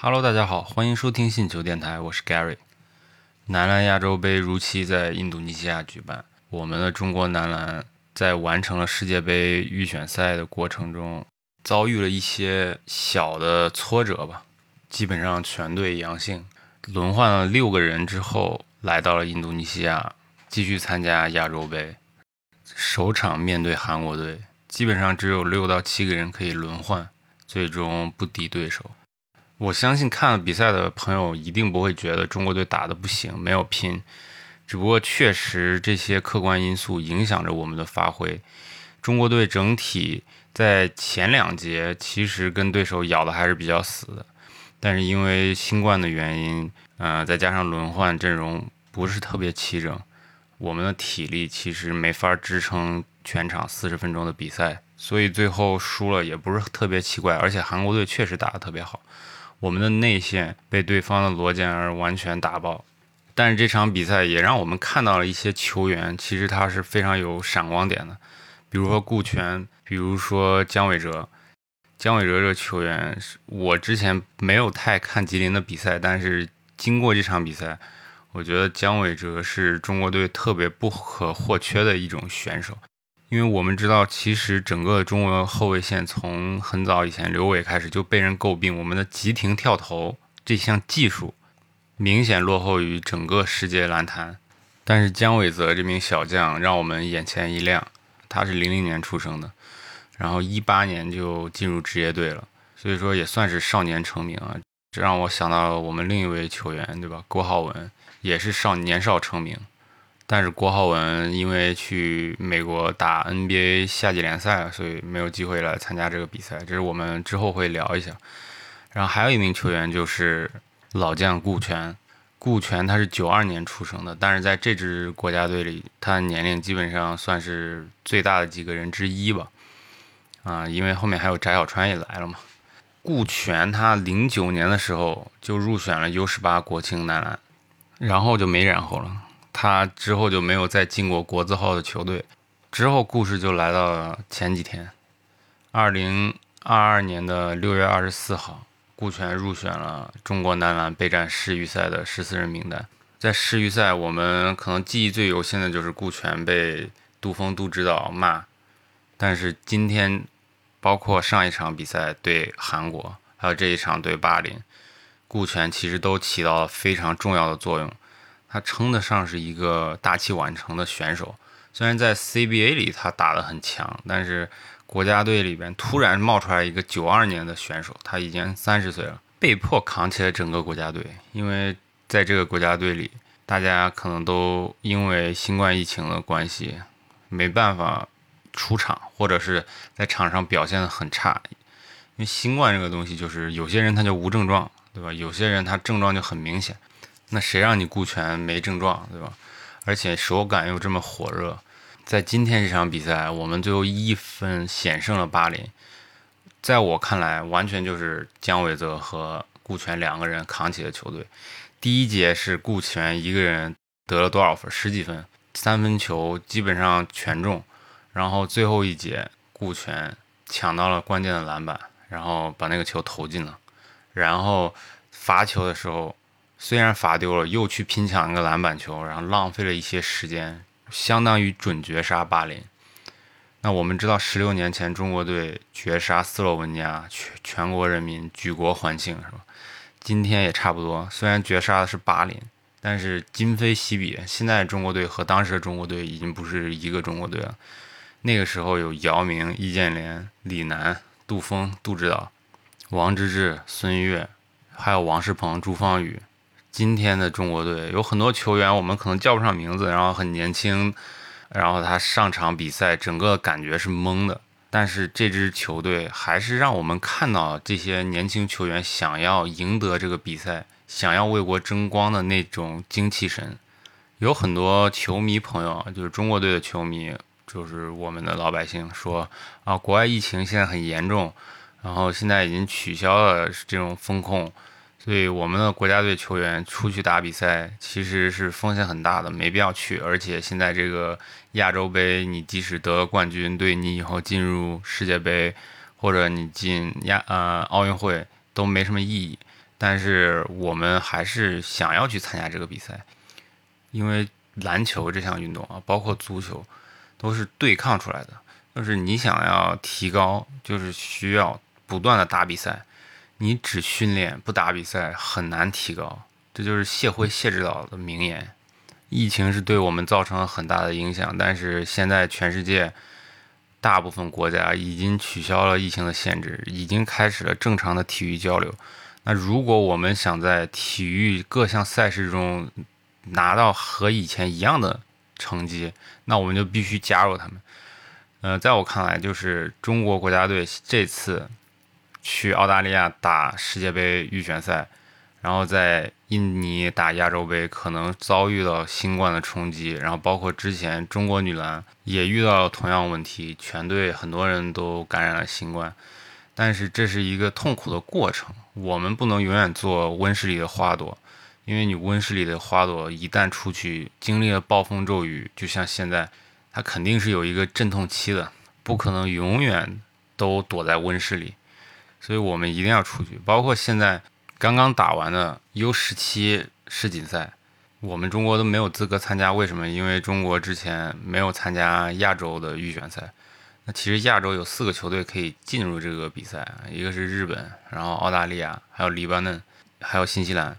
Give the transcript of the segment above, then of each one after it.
Hello，大家好，欢迎收听信球电台，我是 Gary。男篮亚洲杯如期在印度尼西亚举办，我们的中国男篮在完成了世界杯预选赛的过程中，遭遇了一些小的挫折吧，基本上全队阳性，轮换了六个人之后，来到了印度尼西亚继续参加亚洲杯。首场面对韩国队，基本上只有六到七个人可以轮换，最终不敌对手。我相信看了比赛的朋友一定不会觉得中国队打的不行，没有拼，只不过确实这些客观因素影响着我们的发挥。中国队整体在前两节其实跟对手咬的还是比较死的，但是因为新冠的原因，呃，再加上轮换阵容不是特别齐整，我们的体力其实没法支撑全场四十分钟的比赛，所以最后输了也不是特别奇怪。而且韩国队确实打得特别好。我们的内线被对方的罗建儿完全打爆，但是这场比赛也让我们看到了一些球员，其实他是非常有闪光点的，比如说顾全，比如说姜伟哲。姜伟哲这个球员，我之前没有太看吉林的比赛，但是经过这场比赛，我觉得姜伟哲是中国队特别不可或缺的一种选手。因为我们知道，其实整个中国后卫线从很早以前刘伟开始就被人诟病，我们的急停跳投这项技术明显落后于整个世界篮坛。但是姜伟泽这名小将让我们眼前一亮，他是零零年出生的，然后一八年就进入职业队了，所以说也算是少年成名啊。这让我想到了我们另一位球员，对吧？郭浩文也是少年少成名。但是郭浩文因为去美国打 NBA 夏季联赛，所以没有机会来参加这个比赛。这是我们之后会聊一下。然后还有一名球员就是老将顾全，顾全他是九二年出生的，但是在这支国家队里，他的年龄基本上算是最大的几个人之一吧。啊，因为后面还有翟小川也来了嘛。顾全他零九年的时候就入选了 U 十八国青男篮，然后就没然后了。他之后就没有再进过国字号的球队，之后故事就来到了前几天，二零二二年的六月二十四号，顾全入选了中国男篮备战世预赛的十四人名单。在世预赛，我们可能记忆最犹新的就是顾全被杜峰杜指导骂，但是今天，包括上一场比赛对韩国，还有这一场对巴林，顾全其实都起到了非常重要的作用。他称得上是一个大器晚成的选手，虽然在 CBA 里他打得很强，但是国家队里边突然冒出来一个九二年的选手，他已经三十岁了，被迫扛起了整个国家队。因为在这个国家队里，大家可能都因为新冠疫情的关系，没办法出场，或者是在场上表现的很差。因为新冠这个东西，就是有些人他就无症状，对吧？有些人他症状就很明显。那谁让你顾全没症状，对吧？而且手感又这么火热，在今天这场比赛，我们最后一分险胜了巴林。在我看来，完全就是姜伟泽和顾全两个人扛起了球队。第一节是顾全一个人得了多少分？十几分，三分球基本上全中。然后最后一节，顾全抢到了关键的篮板，然后把那个球投进了。然后罚球的时候。虽然罚丢了，又去拼抢一个篮板球，然后浪费了一些时间，相当于准绝杀巴林。那我们知道，十六年前中国队绝杀斯洛文尼亚，全全国人民举国欢庆，是吧？今天也差不多，虽然绝杀的是巴林，但是今非昔比，现在中国队和当时的中国队已经不是一个中国队了。那个时候有姚明、易建联、李楠、杜峰、杜指导、王治郅、孙悦，还有王仕鹏、朱芳雨。今天的中国队有很多球员，我们可能叫不上名字，然后很年轻，然后他上场比赛，整个感觉是懵的。但是这支球队还是让我们看到这些年轻球员想要赢得这个比赛，想要为国争光的那种精气神。有很多球迷朋友，就是中国队的球迷，就是我们的老百姓说啊，国外疫情现在很严重，然后现在已经取消了这种风控。所以我们的国家队球员出去打比赛其实是风险很大的，没必要去。而且现在这个亚洲杯，你即使得了冠军，对你以后进入世界杯或者你进亚呃奥运会都没什么意义。但是我们还是想要去参加这个比赛，因为篮球这项运动啊，包括足球，都是对抗出来的。就是你想要提高，就是需要不断的打比赛。你只训练不打比赛，很难提高。这就是谢辉谢指导的名言。疫情是对我们造成了很大的影响，但是现在全世界大部分国家已经取消了疫情的限制，已经开始了正常的体育交流。那如果我们想在体育各项赛事中拿到和以前一样的成绩，那我们就必须加入他们。呃，在我看来，就是中国国家队这次去澳大利亚打世界杯预选赛。然后在印尼打亚洲杯，可能遭遇到新冠的冲击，然后包括之前中国女篮也遇到了同样问题，全队很多人都感染了新冠。但是这是一个痛苦的过程，我们不能永远做温室里的花朵，因为你温室里的花朵一旦出去，经历了暴风骤雨，就像现在，它肯定是有一个阵痛期的，不可能永远都躲在温室里，所以我们一定要出去，包括现在。刚刚打完的 U 十七世锦赛，我们中国都没有资格参加。为什么？因为中国之前没有参加亚洲的预选赛。那其实亚洲有四个球队可以进入这个比赛，一个是日本，然后澳大利亚，还有黎巴嫩，还有新西兰。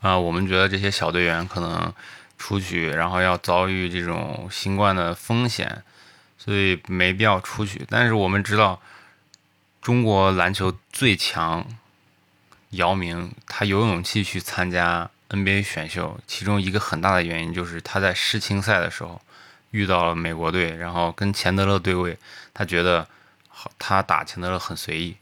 啊，我们觉得这些小队员可能出去，然后要遭遇这种新冠的风险，所以没必要出去。但是我们知道，中国篮球最强。姚明他有勇气去参加 NBA 选秀，其中一个很大的原因就是他在世青赛的时候遇到了美国队，然后跟钱德勒对位，他觉得，他打钱德勒很随意，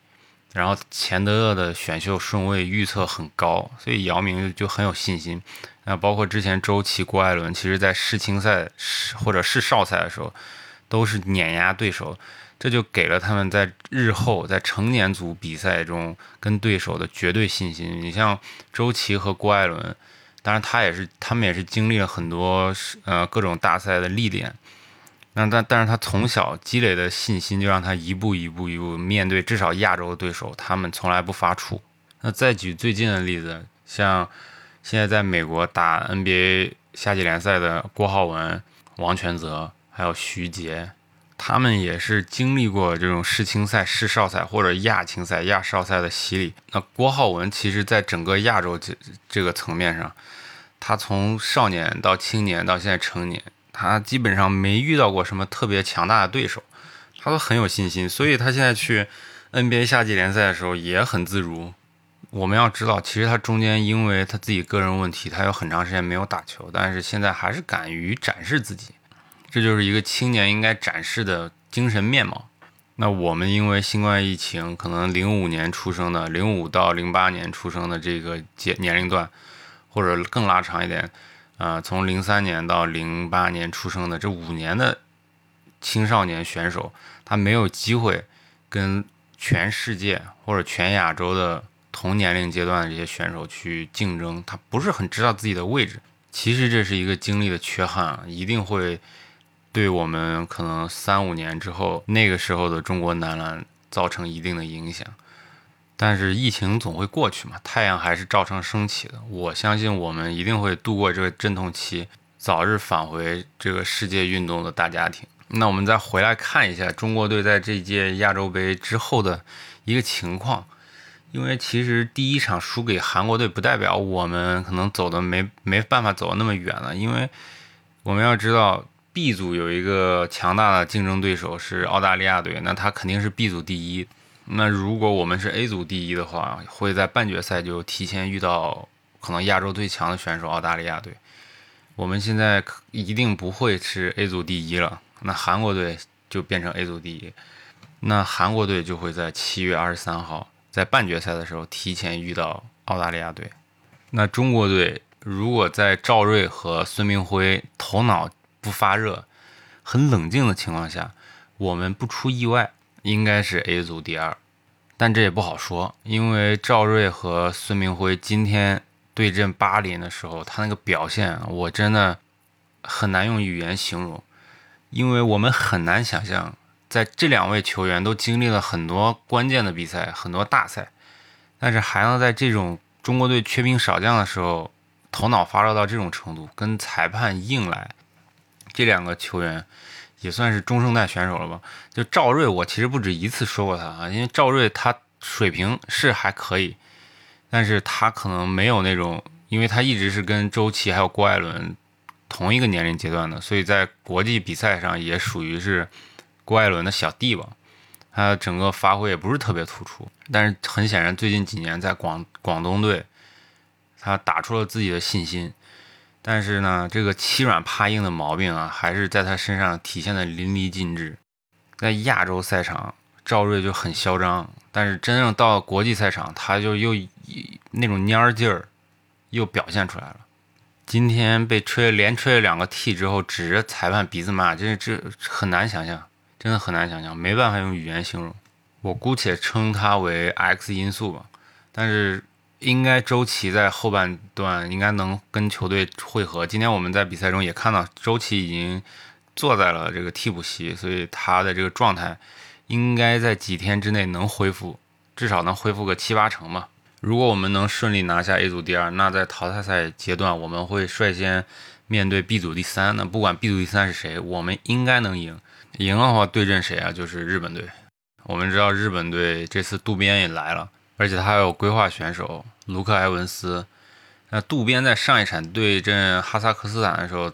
然后钱德勒的选秀顺位预测很高，所以姚明就很有信心。那包括之前周琦、郭艾伦，其实在世青赛或者世少赛的时候都是碾压对手。这就给了他们在日后在成年组比赛中跟对手的绝对信心。你像周琦和郭艾伦，当然他也是，他们也是经历了很多呃各种大赛的历练。那但但是他从小积累的信心，就让他一步一步一步面对至少亚洲的对手，他们从来不发怵。那再举最近的例子，像现在在美国打 NBA 夏季联赛的郭浩文、王全泽，还有徐杰。他们也是经历过这种世青赛、世少赛或者亚青赛、亚少赛的洗礼。那郭浩文其实在整个亚洲这这个层面上，他从少年到青年到现在成年，他基本上没遇到过什么特别强大的对手，他都很有信心。所以他现在去 NBA 夏季联赛的时候也很自如。我们要知道，其实他中间因为他自己个人问题，他有很长时间没有打球，但是现在还是敢于展示自己。这就是一个青年应该展示的精神面貌。那我们因为新冠疫情，可能零五年出生的，零五到零八年出生的这个阶年龄段，或者更拉长一点，呃，从零三年到零八年出生的这五年的青少年选手，他没有机会跟全世界或者全亚洲的同年龄阶段的这些选手去竞争，他不是很知道自己的位置。其实这是一个经历的缺憾，一定会。对我们可能三五年之后，那个时候的中国男篮造成一定的影响，但是疫情总会过去嘛，太阳还是照常升起的。我相信我们一定会度过这个阵痛期，早日返回这个世界运动的大家庭。那我们再回来看一下中国队在这届亚洲杯之后的一个情况，因为其实第一场输给韩国队，不代表我们可能走的没没办法走那么远了，因为我们要知道。B 组有一个强大的竞争对手是澳大利亚队，那他肯定是 B 组第一。那如果我们是 A 组第一的话，会在半决赛就提前遇到可能亚洲最强的选手澳大利亚队。我们现在一定不会是 A 组第一了，那韩国队就变成 A 组第一，那韩国队就会在七月二十三号在半决赛的时候提前遇到澳大利亚队。那中国队如果在赵睿和孙铭徽头脑不发热，很冷静的情况下，我们不出意外应该是 A 组第二，但这也不好说，因为赵睿和孙铭徽今天对阵巴林的时候，他那个表现我真的很难用语言形容，因为我们很难想象，在这两位球员都经历了很多关键的比赛、很多大赛，但是还能在这种中国队缺兵少将的时候，头脑发热到这种程度，跟裁判硬来，这两个球员也算是中生代选手了吧？就赵睿，我其实不止一次说过他啊，因为赵睿他水平是还可以，但是他可能没有那种，因为他一直是跟周琦还有郭艾伦同一个年龄阶段的，所以在国际比赛上也属于是郭艾伦的小弟吧。他整个发挥也不是特别突出，但是很显然，最近几年在广广东队，他打出了自己的信心。但是呢，这个欺软怕硬的毛病啊，还是在他身上体现的淋漓尽致。在亚洲赛场，赵睿就很嚣张，但是真正到国际赛场，他就又那种蔫劲儿又表现出来了。今天被吹连吹了两个 T 之后，指着裁判鼻子骂，这这很难想象。真的很难想象，没办法用语言形容。我姑且称它为 X 因素吧。但是应该周琦在后半段应该能跟球队汇合。今天我们在比赛中也看到，周琦已经坐在了这个替补席，所以他的这个状态应该在几天之内能恢复，至少能恢复个七八成吧。如果我们能顺利拿下 A 组第二，那在淘汰赛阶段我们会率先面对 B 组第三。那不管 B 组第三是谁，我们应该能赢。赢的话对阵谁啊？就是日本队。我们知道日本队这次渡边也来了，而且他还有规划选手卢克埃文斯。那渡边在上一场对阵哈萨克斯坦的时候，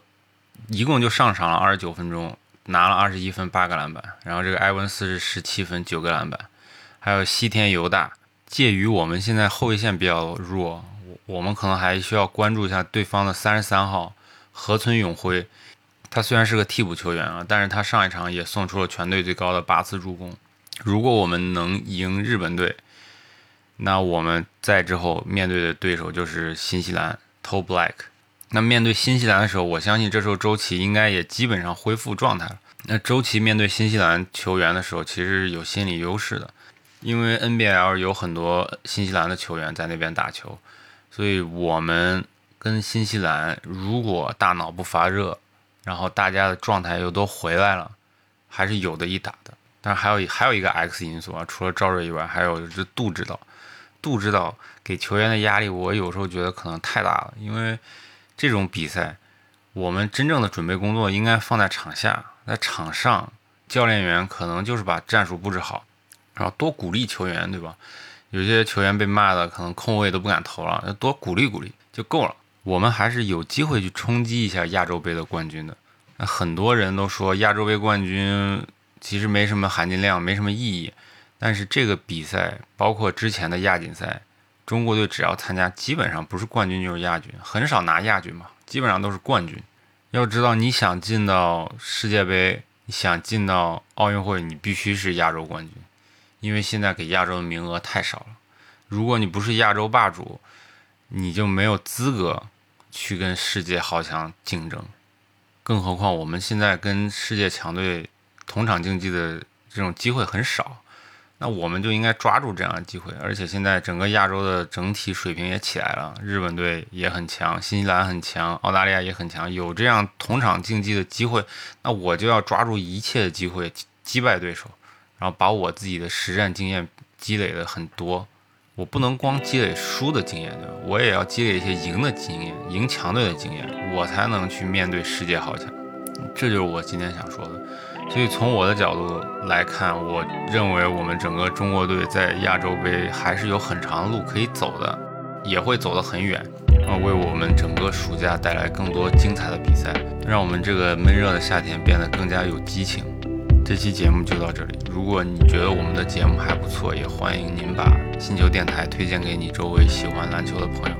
一共就上场了二十九分钟，拿了二十一分八个篮板。然后这个埃文斯是十七分九个篮板。还有西田犹大，介于我们现在后卫线比较弱，我我们可能还需要关注一下对方的三十三号河村永辉。他虽然是个替补球员啊，但是他上一场也送出了全队最高的八次助攻。如果我们能赢日本队，那我们在之后面对的对手就是新西兰 t o Black。那面对新西兰的时候，我相信这时候周琦应该也基本上恢复状态了。那周琦面对新西兰球员的时候，其实是有心理优势的，因为 NBL 有很多新西兰的球员在那边打球，所以我们跟新西兰如果大脑不发热。然后大家的状态又都回来了，还是有的一打的。但还有还有一个 X 因素啊，除了赵睿以外，还有就是杜指导。杜指导给球员的压力，我有时候觉得可能太大了。因为这种比赛，我们真正的准备工作应该放在场下，在场上，教练员可能就是把战术布置好，然后多鼓励球员，对吧？有些球员被骂的可能空位都不敢投了，多鼓励鼓励就够了。我们还是有机会去冲击一下亚洲杯的冠军的。那很多人都说亚洲杯冠军其实没什么含金量，没什么意义。但是这个比赛，包括之前的亚锦赛，中国队只要参加，基本上不是冠军就是亚军，很少拿亚军嘛，基本上都是冠军。要知道，你想进到世界杯，你想进到奥运会，你必须是亚洲冠军，因为现在给亚洲的名额太少了。如果你不是亚洲霸主，你就没有资格。去跟世界豪强竞争，更何况我们现在跟世界强队同场竞技的这种机会很少，那我们就应该抓住这样的机会。而且现在整个亚洲的整体水平也起来了，日本队也很强，新西兰很强，澳大利亚也很强，有这样同场竞技的机会，那我就要抓住一切的机会击败对手，然后把我自己的实战经验积累的很多。我不能光积累输的经验，对吧？我也要积累一些赢的经验，赢强队的经验，我才能去面对世界豪强。这就是我今天想说的。所以从我的角度来看，我认为我们整个中国队在亚洲杯还是有很长的路可以走的，也会走得很远，啊，为我们整个暑假带来更多精彩的比赛，让我们这个闷热的夏天变得更加有激情。这期节目就到这里。如果你觉得我们的节目还不错，也欢迎您把星球电台推荐给你周围喜欢篮球的朋友。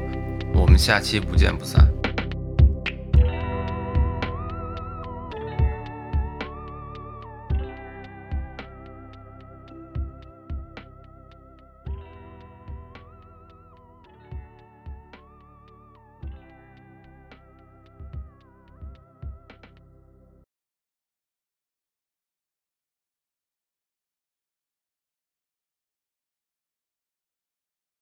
我们下期不见不散。